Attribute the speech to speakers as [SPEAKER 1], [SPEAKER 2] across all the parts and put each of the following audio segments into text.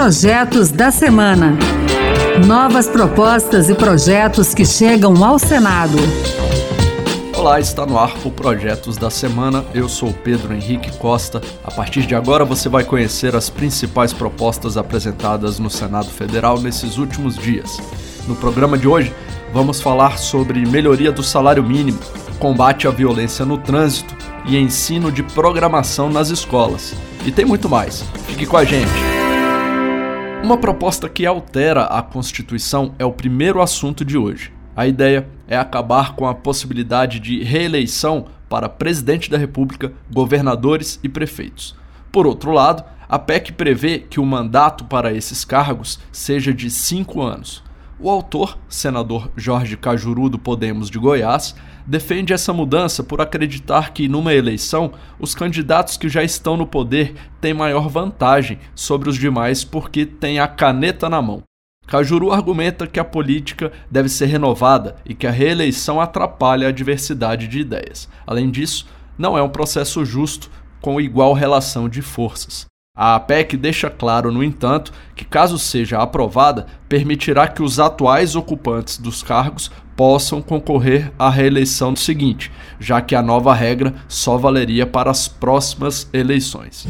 [SPEAKER 1] Projetos da Semana. Novas propostas e projetos que chegam ao Senado.
[SPEAKER 2] Olá, está no ar o Projetos da Semana. Eu sou Pedro Henrique Costa. A partir de agora você vai conhecer as principais propostas apresentadas no Senado Federal nesses últimos dias. No programa de hoje, vamos falar sobre melhoria do salário mínimo, combate à violência no trânsito e ensino de programação nas escolas. E tem muito mais. Fique com a gente. Uma proposta que altera a Constituição é o primeiro assunto de hoje. A ideia é acabar com a possibilidade de reeleição para presidente da República, governadores e prefeitos. Por outro lado, a PEC prevê que o mandato para esses cargos seja de cinco anos. O autor, senador Jorge Cajuru do Podemos de Goiás, defende essa mudança por acreditar que, numa eleição, os candidatos que já estão no poder têm maior vantagem sobre os demais porque têm a caneta na mão. Cajuru argumenta que a política deve ser renovada e que a reeleição atrapalha a diversidade de ideias. Além disso, não é um processo justo com igual relação de forças. A APEC deixa claro, no entanto, que caso seja aprovada, permitirá que os atuais ocupantes dos cargos possam concorrer à reeleição seguinte, já que a nova regra só valeria para as próximas eleições.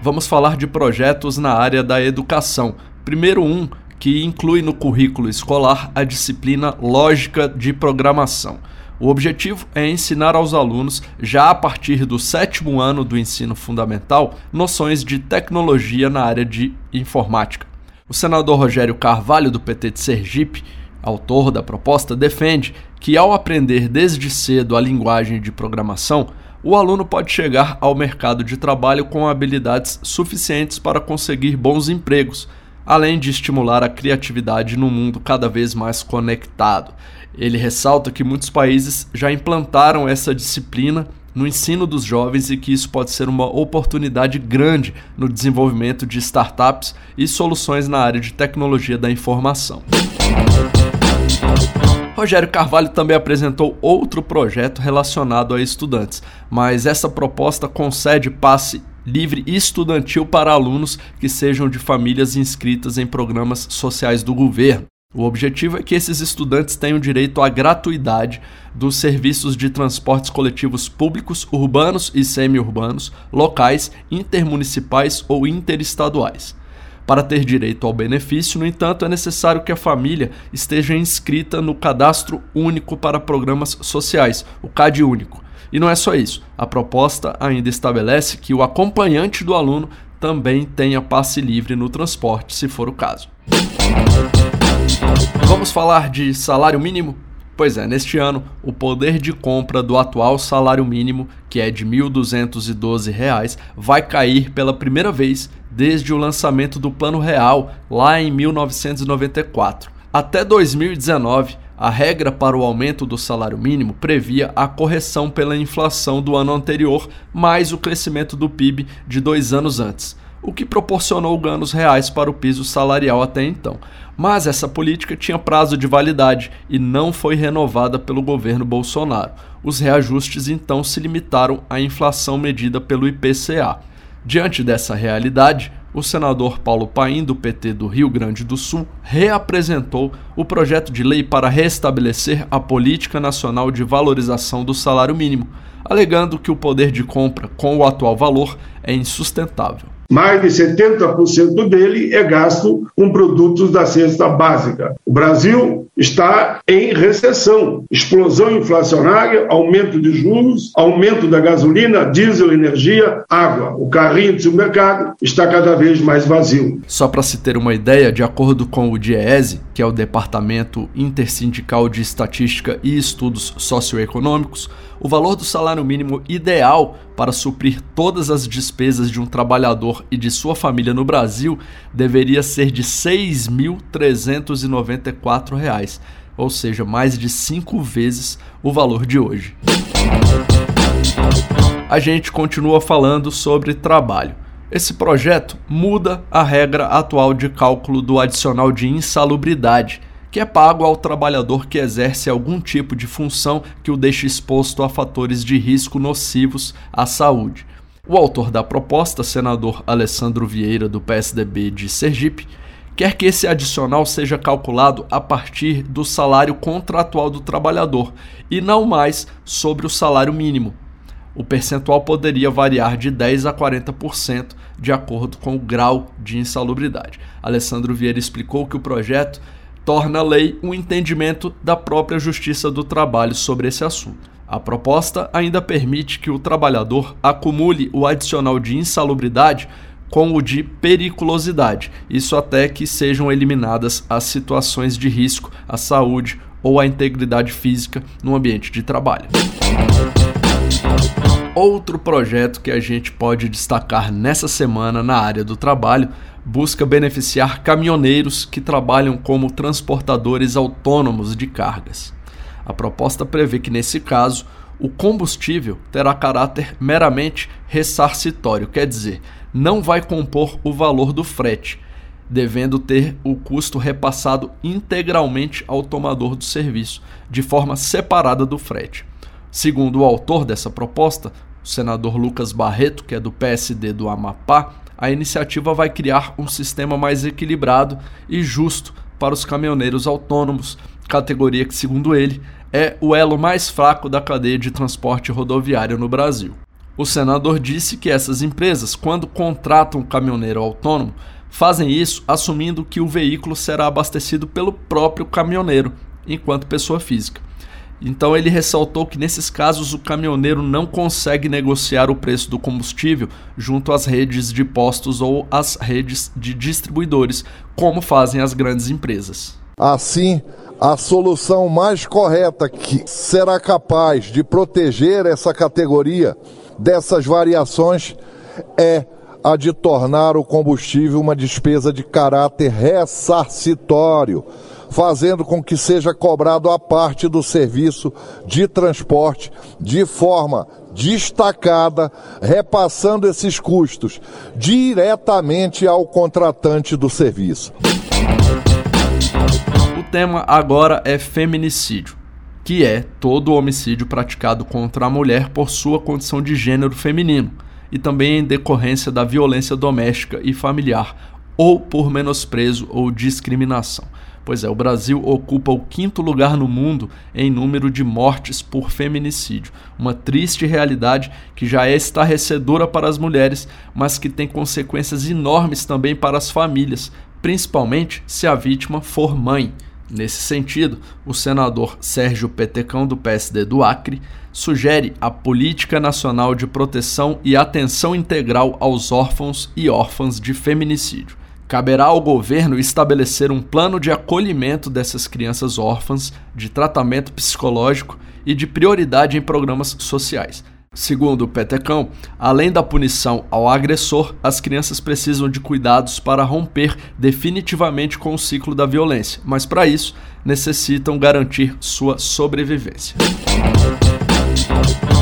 [SPEAKER 2] Vamos falar de projetos na área da educação. Primeiro um que inclui no currículo escolar a disciplina Lógica de Programação. O objetivo é ensinar aos alunos, já a partir do sétimo ano do ensino fundamental, noções de tecnologia na área de informática. O senador Rogério Carvalho, do PT de Sergipe, autor da proposta, defende que, ao aprender desde cedo a linguagem de programação, o aluno pode chegar ao mercado de trabalho com habilidades suficientes para conseguir bons empregos, além de estimular a criatividade no mundo cada vez mais conectado. Ele ressalta que muitos países já implantaram essa disciplina no ensino dos jovens e que isso pode ser uma oportunidade grande no desenvolvimento de startups e soluções na área de tecnologia da informação. Rogério Carvalho também apresentou outro projeto relacionado a estudantes, mas essa proposta concede passe livre estudantil para alunos que sejam de famílias inscritas em programas sociais do governo. O objetivo é que esses estudantes tenham direito à gratuidade dos serviços de transportes coletivos públicos, urbanos e semi-urbanos, locais, intermunicipais ou interestaduais. Para ter direito ao benefício, no entanto, é necessário que a família esteja inscrita no Cadastro Único para Programas Sociais, o CAD Único. E não é só isso, a proposta ainda estabelece que o acompanhante do aluno também tenha passe livre no transporte, se for o caso. Vamos falar de salário mínimo? Pois é, neste ano, o poder de compra do atual salário mínimo, que é de R$ 1.212, vai cair pela primeira vez desde o lançamento do Plano Real, lá em 1994. Até 2019, a regra para o aumento do salário mínimo previa a correção pela inflação do ano anterior, mais o crescimento do PIB de dois anos antes o que proporcionou ganhos reais para o piso salarial até então. Mas essa política tinha prazo de validade e não foi renovada pelo governo Bolsonaro. Os reajustes então se limitaram à inflação medida pelo IPCA. Diante dessa realidade, o senador Paulo Paim, do PT do Rio Grande do Sul, reapresentou o projeto de lei para restabelecer a política nacional de valorização do salário mínimo, alegando que o poder de compra com o atual valor é insustentável.
[SPEAKER 3] Mais de 70% dele é gasto com produtos da cesta básica. O Brasil está em recessão, explosão inflacionária, aumento de juros, aumento da gasolina, diesel, energia, água. O carrinho do supermercado está cada vez mais vazio.
[SPEAKER 2] Só para se ter uma ideia, de acordo com o DIEESE, que é o Departamento Intersindical de Estatística e Estudos Socioeconômicos, o valor do salário mínimo ideal para suprir todas as despesas de um trabalhador e de sua família no Brasil deveria ser de R$ 6.394, ou seja, mais de cinco vezes o valor de hoje. A gente continua falando sobre trabalho. Esse projeto muda a regra atual de cálculo do adicional de insalubridade que é pago ao trabalhador que exerce algum tipo de função que o deixe exposto a fatores de risco nocivos à saúde. O autor da proposta, senador Alessandro Vieira, do PSDB de Sergipe, quer que esse adicional seja calculado a partir do salário contratual do trabalhador e não mais sobre o salário mínimo. O percentual poderia variar de 10 a 40% de acordo com o grau de insalubridade. Alessandro Vieira explicou que o projeto torna a lei um entendimento da própria Justiça do Trabalho sobre esse assunto. A proposta ainda permite que o trabalhador acumule o adicional de insalubridade com o de periculosidade, isso até que sejam eliminadas as situações de risco à saúde ou à integridade física no ambiente de trabalho. Outro projeto que a gente pode destacar nessa semana na área do trabalho busca beneficiar caminhoneiros que trabalham como transportadores autônomos de cargas. A proposta prevê que, nesse caso, o combustível terá caráter meramente ressarcitório, quer dizer, não vai compor o valor do frete, devendo ter o custo repassado integralmente ao tomador do serviço, de forma separada do frete. Segundo o autor dessa proposta, o senador Lucas Barreto, que é do PSD do Amapá, a iniciativa vai criar um sistema mais equilibrado e justo para os caminhoneiros autônomos, categoria que, segundo ele, é o elo mais fraco da cadeia de transporte rodoviário no Brasil. O senador disse que essas empresas, quando contratam um caminhoneiro autônomo, fazem isso assumindo que o veículo será abastecido pelo próprio caminhoneiro, enquanto pessoa física. Então ele ressaltou que nesses casos o caminhoneiro não consegue negociar o preço do combustível junto às redes de postos ou às redes de distribuidores, como fazem as grandes empresas.
[SPEAKER 4] Assim, a solução mais correta que será capaz de proteger essa categoria dessas variações é a de tornar o combustível uma despesa de caráter ressarcitório, fazendo com que seja cobrado a parte do serviço de transporte de forma destacada, repassando esses custos diretamente ao contratante do serviço.
[SPEAKER 2] O tema agora é feminicídio que é todo homicídio praticado contra a mulher por sua condição de gênero feminino, e também em decorrência da violência doméstica e familiar, ou por menosprezo ou discriminação. Pois é, o Brasil ocupa o quinto lugar no mundo em número de mortes por feminicídio. Uma triste realidade que já é estarrecedora para as mulheres, mas que tem consequências enormes também para as famílias, principalmente se a vítima for mãe. Nesse sentido, o senador Sérgio Petecão, do PSD do Acre, sugere a Política Nacional de Proteção e Atenção Integral aos Órfãos e Órfãs de Feminicídio. Caberá ao governo estabelecer um plano de acolhimento dessas crianças órfãs, de tratamento psicológico e de prioridade em programas sociais Segundo o Petecão, além da punição ao agressor, as crianças precisam de cuidados para romper definitivamente com o ciclo da violência, mas para isso necessitam garantir sua sobrevivência.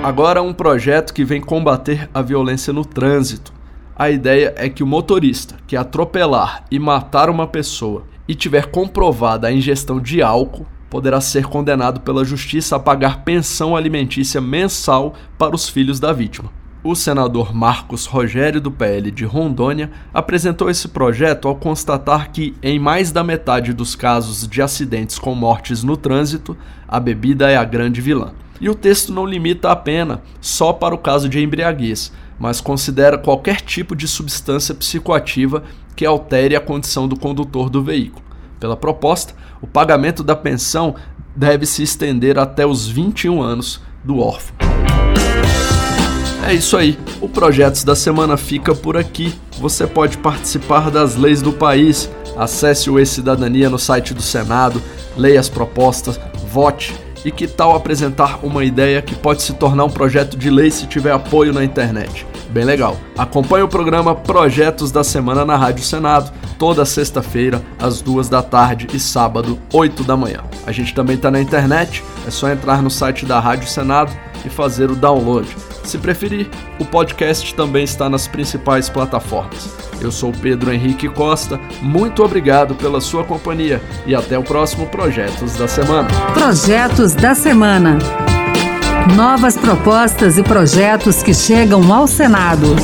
[SPEAKER 2] Agora, um projeto que vem combater a violência no trânsito. A ideia é que o motorista que atropelar e matar uma pessoa e tiver comprovada a ingestão de álcool poderá ser condenado pela justiça a pagar pensão alimentícia mensal para os filhos da vítima. O senador Marcos Rogério, do PL de Rondônia, apresentou esse projeto ao constatar que, em mais da metade dos casos de acidentes com mortes no trânsito, a bebida é a grande vilã. E o texto não limita a pena só para o caso de embriaguez, mas considera qualquer tipo de substância psicoativa que altere a condição do condutor do veículo. Pela proposta, o pagamento da pensão deve se estender até os 21 anos do órfão. É isso aí, o Projetos da Semana fica por aqui. Você pode participar das leis do país. Acesse o E-Cidadania no site do Senado, leia as propostas, vote. E que tal apresentar uma ideia que pode se tornar um projeto de lei se tiver apoio na internet? Bem legal. Acompanhe o programa Projetos da Semana na Rádio Senado, toda sexta-feira, às duas da tarde e sábado, 8 da manhã. A gente também está na internet, é só entrar no site da Rádio Senado e fazer o download. Se preferir, o podcast também está nas principais plataformas. Eu sou Pedro Henrique Costa, muito obrigado pela sua companhia e até o próximo Projetos da Semana.
[SPEAKER 1] Projetos da Semana. Novas propostas e projetos que chegam ao Senado.